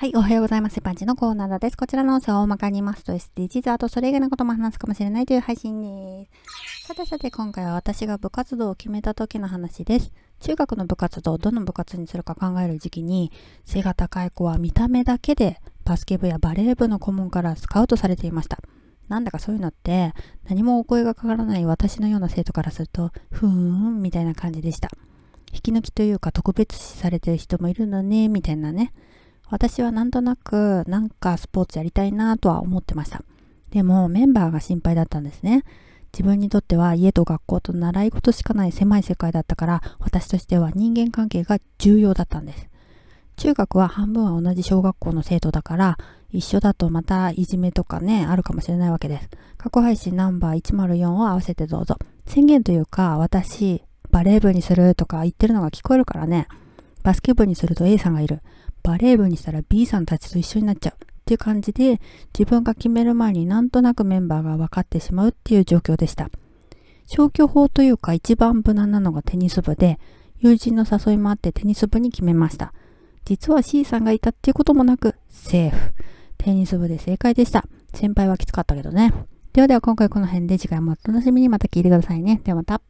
はい、おはようございます。パンチのコーナーです。こちらの音声を大まかに言いますと SDGs、あとそれ以外のことも話すかもしれないという配信です。さてさて、今回は私が部活動を決めた時の話です。中学の部活動、どの部活にするか考える時期に、背が高い子は見た目だけでバスケ部やバレー部の顧問からスカウトされていました。なんだかそういうのって何もお声がかからない私のような生徒からすると、ふーんみたいな感じでした。引き抜きというか特別視されてる人もいるのね、みたいなね。私はなんとなくなんかスポーツやりたいなとは思ってました。でもメンバーが心配だったんですね。自分にとっては家と学校と習い事しかない狭い世界だったから私としては人間関係が重要だったんです。中学は半分は同じ小学校の生徒だから一緒だとまたいじめとかねあるかもしれないわけです。過去配信ナンバー104を合わせてどうぞ。宣言というか私バレー部にするとか言ってるのが聞こえるからね。バスケ部にすると A さんがいる。バレー部にしたら B さんたちと一緒になっちゃうっていう感じで自分が決める前になんとなくメンバーが分かってしまうっていう状況でした。消去法というか一番無難なのがテニス部で友人の誘いもあってテニス部に決めました。実は C さんがいたっていうこともなくセーフ。テニス部で正解でした。先輩はきつかったけどね。ではでは今回この辺で次回もお楽しみにまた聞いてくださいね。ではまた。